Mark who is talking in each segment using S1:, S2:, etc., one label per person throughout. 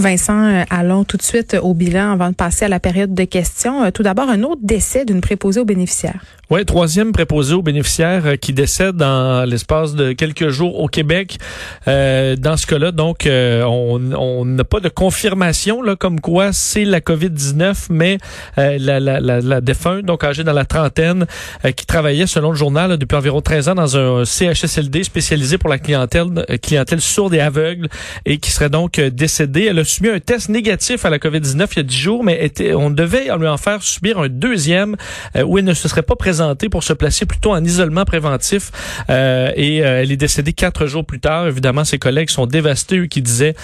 S1: Vincent, euh, allons tout de suite au bilan avant de passer à la période de questions. Euh, tout d'abord, un autre décès d'une préposée aux bénéficiaires.
S2: Oui, troisième préposé aux bénéficiaires euh, qui décède dans l'espace de quelques jours au Québec. Euh, dans ce cas-là, donc, on n'a pas de confirmation là, comme quoi c'est la COVID-19, mais la, la, la, la, défunte, donc âgée dans la trentaine, qui travaillait, selon le journal, depuis environ 13 ans dans un CHSLD spécialisé pour la clientèle, clientèle sourde et aveugle, et qui serait donc décédée. Elle a subi un test négatif à la COVID-19 il y a 10 jours, mais était, on devait lui en faire subir un deuxième euh, où elle ne se serait pas présentée pour se placer plutôt en isolement préventif. Euh, et euh, elle est décédée quatre jours plus tard. Évidemment, ses collègues sont dévastés, eux qui disaient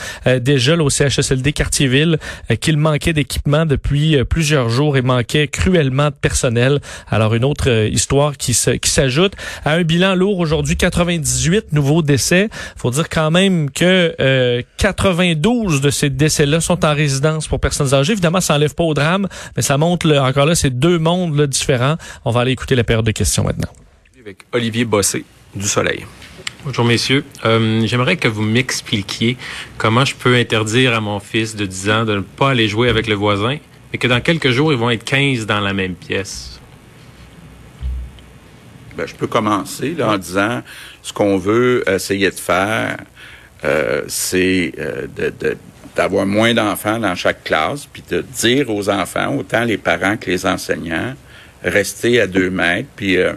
S2: déjà là, au CHSLD Quartier-Ville qu'il manquait d'équipement depuis plusieurs jours et manquait cruellement de personnel. Alors, une autre histoire qui s'ajoute à un bilan lourd aujourd'hui, 98 nouveaux décès. faut dire quand même que 92 de ces décès-là sont en résidence pour personnes âgées. Évidemment, ça n'enlève pas au drame, mais ça montre encore là, c'est deux mondes différents. On va aller écouter la période de questions maintenant.
S3: Avec Olivier Bossé du Soleil.
S4: Bonjour messieurs. Euh, j'aimerais que vous m'expliquiez comment je peux interdire à mon fils de 10 ans de ne pas aller jouer avec le voisin, mais que dans quelques jours, ils vont être 15 dans la même pièce.
S5: Ben, je peux commencer en disant ce qu'on veut essayer de faire, euh, c'est euh, d'avoir moins d'enfants dans chaque classe, puis de dire aux enfants, autant les parents que les enseignants, restez à deux mètres, puis euh,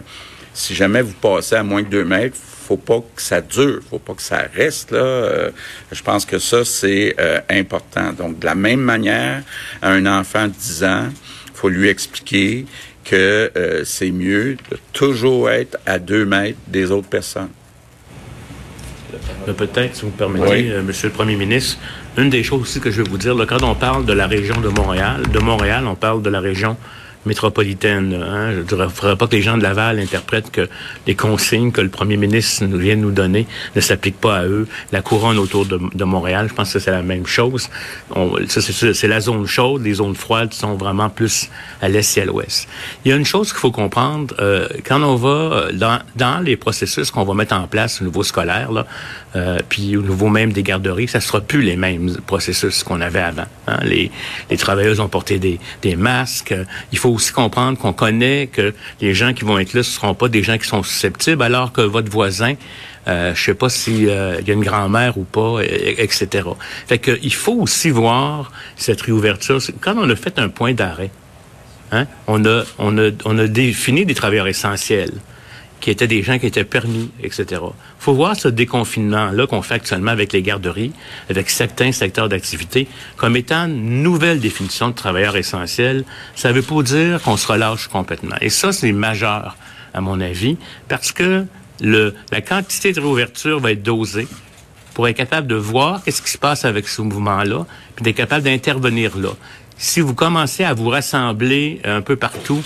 S5: si jamais vous passez à moins de deux mètres, faut pas que ça dure, faut pas que ça reste là. je pense que ça c'est important. Donc de la même manière, à un enfant de 10 ans, faut lui expliquer que c'est mieux de toujours être à deux mètres des autres personnes.
S6: Peut-être, si vous me permettez, euh, Monsieur le Premier ministre, une des choses aussi que je vais vous dire, là, quand on parle de la région de Montréal, de Montréal, on parle de la région métropolitaine. Hein. Je ne voudrais pas que les gens de Laval interprètent que les consignes que le premier ministre vient de nous donner ne s'appliquent pas à eux. La couronne autour de, Montréal, je pense que c'est la même chose. C'est la zone chaude, les zones froides sont vraiment plus à l'est et à l'ouest. Il y a une chose qu'il faut comprendre, euh, quand on va euh, dans, les processus qu'on va mettre en place au niveau scolaire, là, euh, puis au niveau même des garderies, ça sera plus les mêmes processus qu'on avait avant. Hein. Les, les travailleuses ont porté des, des masques. Il faut aussi comprendre qu'on connaît que les gens qui vont être là, ce seront pas des gens qui sont susceptibles, alors que votre voisin, euh, je sais pas s'il euh, y a une grand-mère ou pas, etc. Fait il faut aussi voir cette réouverture. Quand on a fait un point d'arrêt, hein, on a on a on a défini des travailleurs essentiels qui étaient des gens qui étaient permis, etc. faut voir ce déconfinement-là qu'on fait actuellement avec les garderies, avec certains secteurs d'activité, comme étant une nouvelle définition de travailleurs essentiels. Ça veut pas dire qu'on se relâche complètement. Et ça, c'est majeur, à mon avis, parce que le, la quantité de réouverture va être dosée pour être capable de voir qu'est-ce qui se passe avec ce mouvement-là, puis d'être capable d'intervenir là. Si vous commencez à vous rassembler un peu partout,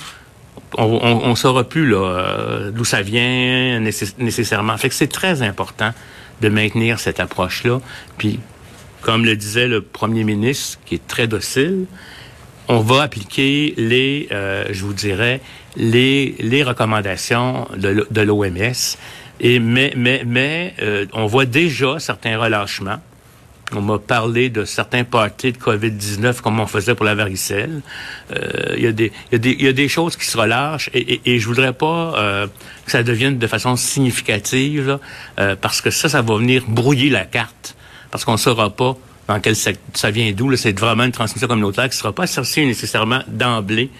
S6: on, ne saura plus là euh, d'où ça vient nécessairement. Fait que c'est très important de maintenir cette approche-là. Puis, comme le disait le premier ministre, qui est très docile, on va appliquer les, euh, je vous dirais, les, les recommandations de, l'OMS. Et mais mais mais euh, on voit déjà certains relâchements. On m'a parlé de certains parties de COVID-19 comme on faisait pour la varicelle. Euh, il y, y, a des choses qui se relâchent et, et, et je voudrais pas euh, que ça devienne de façon significative euh, parce que ça, ça va venir brouiller la carte parce qu'on ne saura pas dans quel ça vient d'où. C'est vraiment une transmission communautaire qui ne sera pas associée nécessairement d'emblée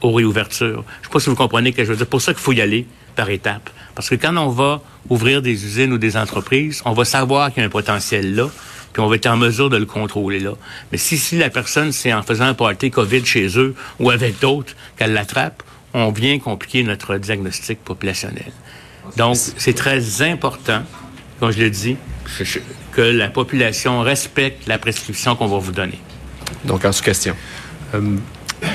S6: aux réouvertures. Je ne sais pas si vous comprenez ce que je veux dire. Pour ça qu'il faut y aller par étapes. Parce que quand on va ouvrir des usines ou des entreprises, on va savoir qu'il y a un potentiel là puis on va être en mesure de le contrôler là. Mais si, si la personne, c'est en faisant un party COVID chez eux ou avec d'autres qu'elle l'attrape, on vient compliquer notre diagnostic populationnel. Donc, c'est très important, comme je le dis, que la population respecte la prescription qu'on va vous donner.
S3: Donc, en sous-question.
S4: Euh,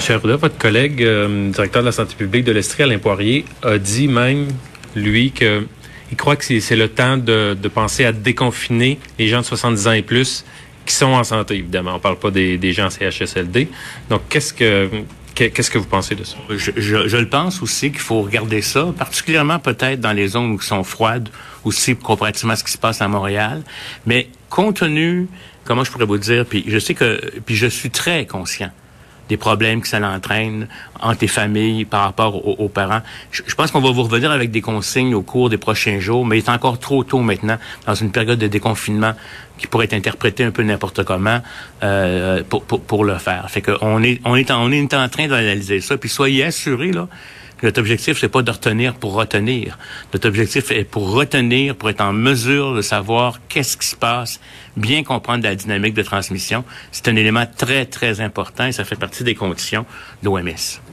S4: cher votre collègue, euh, directeur de la santé publique de l'Estrie, Alain Poirier, a dit même, lui, que il croit que c'est le temps de, penser à déconfiner les gens de 70 ans et plus qui sont en santé, évidemment. On parle pas des, gens en CHSLD. Donc, qu'est-ce que Qu'est-ce que vous pensez de ça?
S6: Je, je, le pense aussi qu'il faut regarder ça, particulièrement peut-être dans les zones qui sont froides, aussi comparativement à ce qui se passe à Montréal. Mais compte tenu comment je pourrais vous dire, puis je sais que, puis je suis très conscient des problèmes que ça entraîne entre les familles par rapport aux, parents. Je, pense qu'on va vous revenir avec des consignes au cours des prochains jours, mais il est encore trop tôt maintenant, dans une période de déconfinement qui pourrait être interprétée un peu n'importe comment euh, pour, pour, pour, le faire. Fait qu'on est, on est, en, on est en train d'analyser ça, puis soyez assurés, là, notre objectif, c'est pas de retenir pour retenir. Notre objectif est pour retenir, pour être en mesure de savoir qu'est-ce qui se passe, bien comprendre la dynamique de transmission. C'est un élément très, très important et ça fait partie des conditions de l'OMS.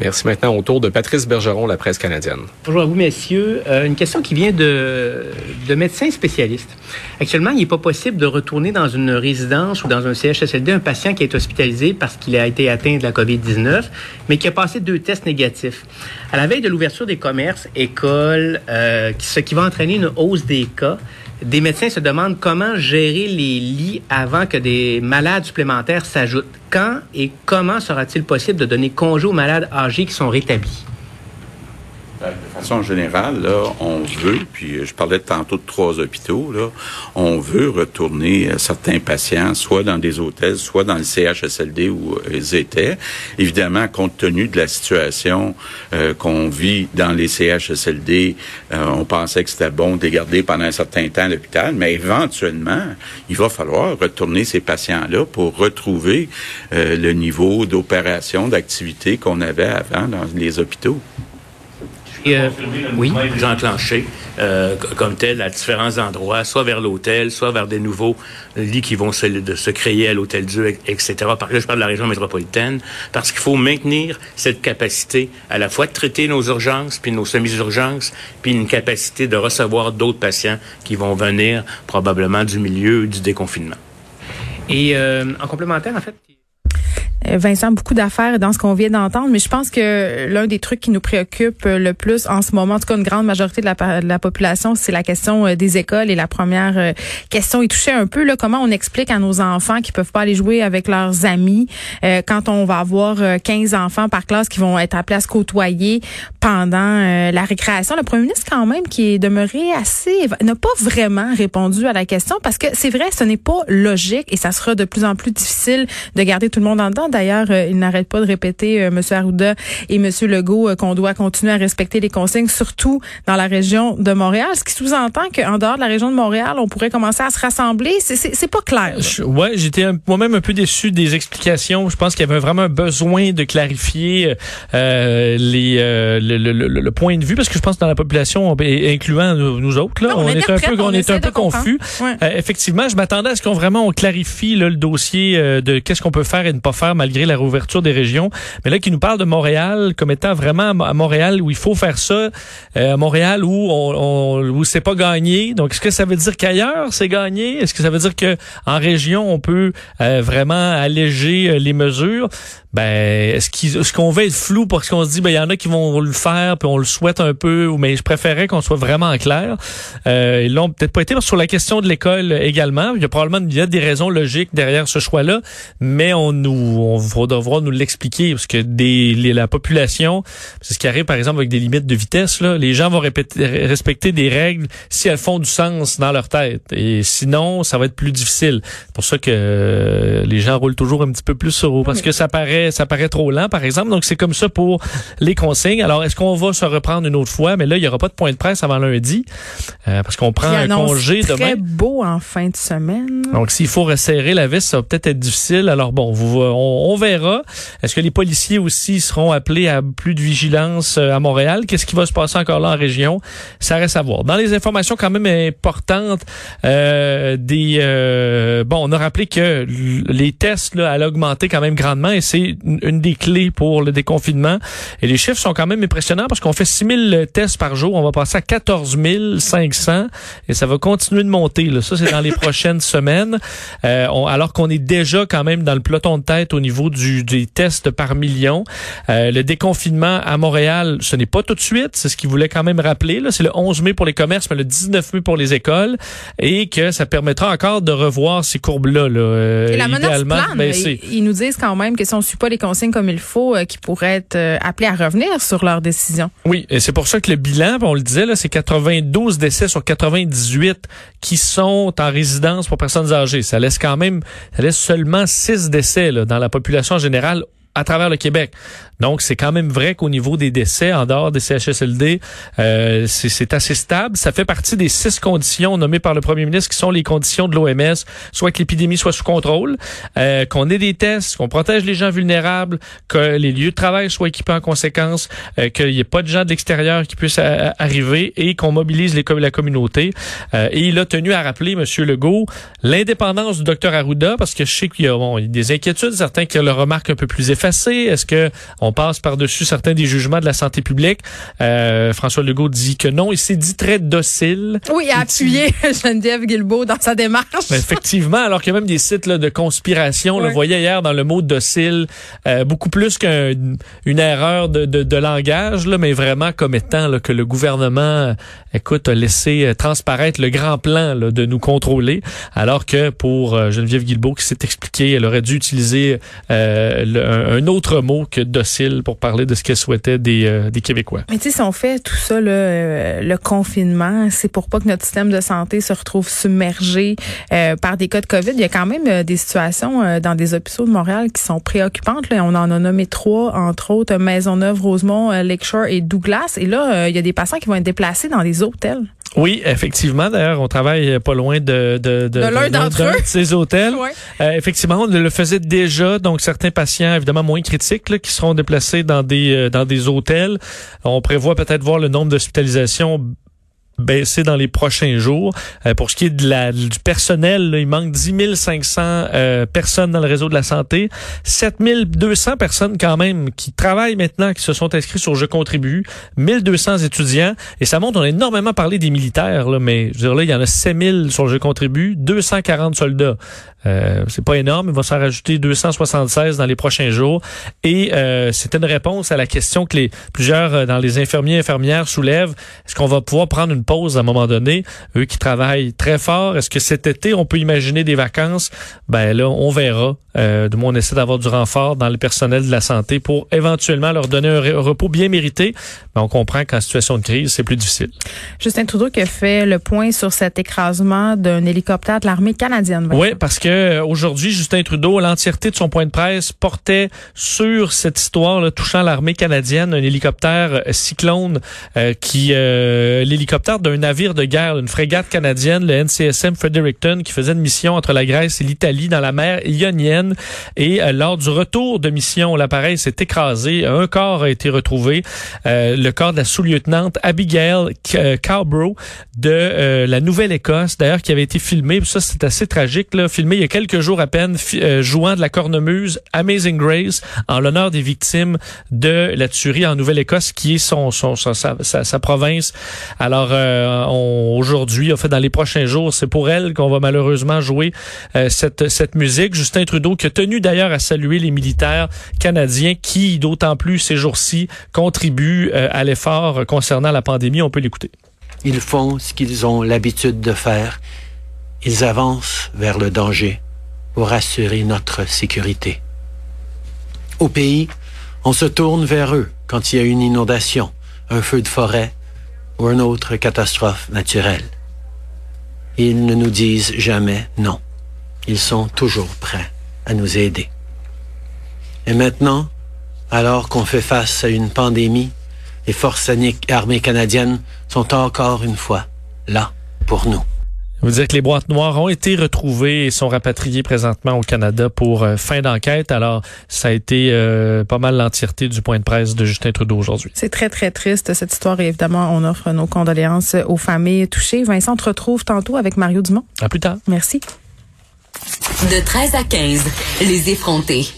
S3: Merci. Maintenant, au tour de Patrice Bergeron, la presse canadienne.
S7: Bonjour à vous, messieurs. Euh, une question qui vient de, de médecins spécialistes. Actuellement, il n'est pas possible de retourner dans une résidence ou dans un CHSLD un patient qui est hospitalisé parce qu'il a été atteint de la COVID-19, mais qui a passé deux tests négatifs. À la veille de l'ouverture des commerces, écoles, euh, ce qui va entraîner une hausse des cas, des médecins se demandent comment gérer les lits avant que des malades supplémentaires s'ajoutent. Quand et comment sera-t-il possible de donner congé aux malades âgés qui sont rétablis?
S5: Façon générale, là, on veut, puis je parlais tantôt de trois hôpitaux, on veut retourner euh, certains patients soit dans des hôtels, soit dans le CHSLD où euh, ils étaient. Évidemment, compte tenu de la situation euh, qu'on vit dans les CHSLD, on pensait que c'était bon de garder pendant un certain temps l'hôpital, mais éventuellement, il va falloir retourner ces patients-là pour retrouver le niveau d'opération, d'activité qu'on avait avant dans les hôpitaux.
S6: Euh, oui? enclenché euh, comme tel à différents endroits, soit vers l'hôtel, soit vers des nouveaux lits qui vont se, de se créer à l'hôtel Dieu, etc. Par là, je parle de la région métropolitaine, parce qu'il faut maintenir cette capacité à la fois de traiter nos urgences, puis nos semi-urgences, puis une capacité de recevoir d'autres patients qui vont venir probablement du milieu du déconfinement.
S7: Et euh, en complémentaire, en fait,
S1: Vincent, beaucoup d'affaires dans ce qu'on vient d'entendre, mais je pense que l'un des trucs qui nous préoccupe le plus en ce moment, en tout cas une grande majorité de la, de la population, c'est la question euh, des écoles. Et la première euh, question est touchée un peu là, comment on explique à nos enfants qui peuvent pas aller jouer avec leurs amis quand on va avoir 15 enfants par classe qui vont être appelés à se côtoyer pendant la récréation? Le premier ministre, quand même, qui est demeuré assez, n'a pas vraiment répondu à la question parce que c'est vrai, ce n'est pas logique et ça sera de plus en plus difficile de garder tout le monde en dedans D'ailleurs, euh, il n'arrête pas de répéter, euh, M. Arruda et M. Legault, euh, qu'on doit continuer à respecter les consignes, surtout dans la région de Montréal. Ce qui sous-entend qu'en dehors de la région de Montréal, on pourrait commencer à se rassembler. C'est pas clair.
S2: ouais, j'étais moi-même un peu déçu des explications. Je pense qu'il y avait vraiment besoin de clarifier les le, point de vue parce que je pense que dans la population, incluant nous, autres, là, on, est un peu, on, est un peu confus. effectivement, je m'attendais à ce qu'on vraiment on clarifie le dossier de qu'est-ce qu'on peut faire et ne pas faire malgré la réouverture des régions. Mais là, qui nous parle de Montréal comme étant vraiment à Montréal où il faut faire ça, euh, à Montréal où on, on où c'est pas gagné. Donc, est-ce que ça veut dire qu'ailleurs c'est gagné? Est-ce que ça veut dire que en région on peut euh, vraiment alléger euh, les mesures? Ben est-ce qu'on est qu'on va être flou parce qu'on se dit ben il y en a qui vont le faire puis on le souhaite un peu mais je préférais qu'on soit vraiment clair. Euh, ils l'ont peut-être pas été sur la question de l'école également il y a probablement il y a des raisons logiques derrière ce choix là mais on nous on va devoir nous l'expliquer parce que des la population c'est ce qui arrive par exemple avec des limites de vitesse là. Les gens vont répéter, respecter des règles si elles font du sens dans leur tête. Et sinon ça va être plus difficile. C'est pour ça que euh, les gens roulent toujours un petit peu plus sur parce que ça paraît ça paraît trop lent, par exemple. Donc, c'est comme ça pour les consignes. Alors, est-ce qu'on va se reprendre une autre fois? Mais là, il n'y aura pas de point de presse avant lundi, euh, parce qu'on prend un congé demain.
S1: très beau en fin de semaine.
S2: Donc, s'il faut resserrer la vis, ça va peut-être être difficile. Alors, bon, vous, on, verra. Est-ce que les policiers aussi seront appelés à plus de vigilance euh, à Montréal? Qu'est-ce qui va se passer encore là en région? Ça reste à voir. Dans les informations quand même importantes, euh, des euh, bon, on a rappelé que les tests là, allaient augmenter quand même grandement et c'est une des clés pour le déconfinement. Et les chiffres sont quand même impressionnants parce qu'on fait 6000 tests par jour. On va passer à 14 500 et ça va continuer de monter. Là. Ça, c'est dans les prochaines semaines. Euh, alors qu'on est déjà quand même dans le peloton de tête au niveau du, des tests par million. Euh, le déconfinement à Montréal, ce n'est pas tout de suite, c'est ce qu'il voulait quand même rappeler. C'est le 11 mai pour les commerces, mais le 19 mai pour les écoles, et que ça permettra encore de revoir ces courbes-là. Là,
S1: euh, et la menace plane, ils, ils, nous disent quand même que si on pas les consignes comme il faut, euh, qu'ils pourraient être euh, appelés à revenir sur leur décision.
S2: Oui, et c'est pour ça que le bilan, on le disait, là, c'est 92 décès sur 98 qui sont en résidence pour personnes âgées. Ça laisse quand même, ça laisse seulement 6 décès là, dans la population générale à travers le Québec. Donc, c'est quand même vrai qu'au niveau des décès, en dehors des CHSLD, euh, c'est assez stable. Ça fait partie des six conditions nommées par le premier ministre qui sont les conditions de l'OMS, soit que l'épidémie soit sous contrôle, euh, qu'on ait des tests, qu'on protège les gens vulnérables, que les lieux de travail soient équipés en conséquence, euh, qu'il n'y ait pas de gens de l'extérieur qui puissent arriver et qu'on mobilise la communauté. Euh, et il a tenu à rappeler, M. Legault, l'indépendance du docteur Arruda, parce que je sais qu'il y, a des inquiétudes, certains qui le remarquent un peu plus effacé. Est-ce que passe par-dessus certains des jugements de la santé publique. Euh, François Legault dit que non. Il s'est dit très docile.
S1: Oui, il a appuyé Geneviève Guilbeault dans sa démarche.
S2: effectivement, alors qu'il y a même des sites là, de conspiration. le voyait hier dans le mot docile, euh, beaucoup plus qu'une erreur de, de, de, langage, là, mais vraiment comme étant là, que le gouvernement, écoute, a laissé euh, transparaître le grand plan là, de nous contrôler, alors que pour euh, Geneviève Guilbeault qui s'est expliquée, elle aurait dû utiliser euh, le, un, autre mot que docile pour parler de ce qu'elle souhaitait des, euh, des Québécois.
S1: Mais tu sais, si on fait tout ça, euh, le confinement, c'est pour pas que notre système de santé se retrouve submergé euh, par des cas de COVID. Il y a quand même des situations dans des hôpitaux de Montréal qui sont préoccupantes. On en a nommé trois, entre autres Maisonneuve, Rosemont, Lakeshore et Douglas. Et là, il y a des patients qui vont être déplacés dans des hôtels.
S2: Oui, effectivement. D'ailleurs, on travaille pas loin de, de,
S1: de, l'un d'entre eux.
S2: ces hôtels. effectivement, on le faisait déjà. Donc, certains patients, évidemment, moins critiques, là, qui seront déplacés dans des, euh, dans des hôtels. On prévoit peut-être voir le nombre d'hospitalisations baisser dans les prochains jours. Euh, pour ce qui est de la, du personnel, il manque 10 500 euh, personnes dans le réseau de la santé, 7 200 personnes quand même qui travaillent maintenant, qui se sont inscrits sur Je contribue, 1200 étudiants, et ça montre, on a énormément parlé des militaires, là, mais je veux dire, là, il y en a 000 sur Je contribue, 240 soldats. Euh, c'est pas énorme, il va s'en rajouter 276 dans les prochains jours. Et euh, c'était une réponse à la question que les plusieurs euh, dans les infirmiers et infirmières soulèvent. Est-ce qu'on va pouvoir prendre une pause à un moment donné? Eux qui travaillent très fort, est-ce que cet été, on peut imaginer des vacances? Ben là, on verra. Euh, de moins, on essaie d'avoir du renfort dans le personnel de la santé pour éventuellement leur donner un, repos bien mérité. Mais on comprend qu'en situation de crise, c'est plus difficile.
S1: Justin Trudeau qui a fait le point sur cet écrasement d'un hélicoptère de l'armée canadienne.
S2: Oui, parce que euh, aujourd'hui, Justin Trudeau, l'entièreté de son point de presse portait sur cette histoire là, touchant l'armée canadienne, un hélicoptère euh, cyclone euh, qui l'hélicoptère d'un navire de guerre, une frégate canadienne, le NCSM Fredericton, qui faisait une mission entre la Grèce et l'Italie dans la mer Ionienne. Et lors du retour de mission, l'appareil s'est écrasé. Un corps a été retrouvé, le corps de la sous-lieutenante Abigail Cowbrough de la Nouvelle-Écosse, d'ailleurs, qui avait été filmé. Ça, c'est assez tragique, là, filmé il y a quelques jours à peine, euh, jouant de la cornemuse Amazing Grace en l'honneur des victimes de la tuerie en Nouvelle-Écosse, qui est son, son, sa, sa, province. Alors, euh, aujourd'hui, en fait, dans les prochains jours, c'est pour elle qu'on va malheureusement jouer euh, cette, cette musique. Justin Trudeau, qui a tenu d'ailleurs à saluer les militaires canadiens qui, d'autant plus ces jours-ci, contribuent à l'effort concernant la pandémie. On peut l'écouter.
S8: Ils font ce qu'ils ont l'habitude de faire ils avancent vers le danger pour assurer notre sécurité. Au pays, on se tourne vers eux quand il y a une inondation, un feu de forêt ou une autre catastrophe naturelle. Ils ne nous disent jamais non. Ils sont toujours prêts à nous aider. Et maintenant, alors qu'on fait face à une pandémie, les forces armées canadiennes sont encore une fois là pour nous.
S2: Vous dire que les boîtes noires ont été retrouvées et sont rapatriées présentement au Canada pour euh, fin d'enquête. Alors, ça a été euh, pas mal l'entièreté du point de presse de Justin Trudeau aujourd'hui.
S1: C'est très, très triste cette histoire et évidemment, on offre nos condoléances aux familles touchées. Vincent, on te retrouve tantôt avec Mario Dumont.
S2: À plus tard.
S1: Merci.
S9: De 13 à 15, les effrontés.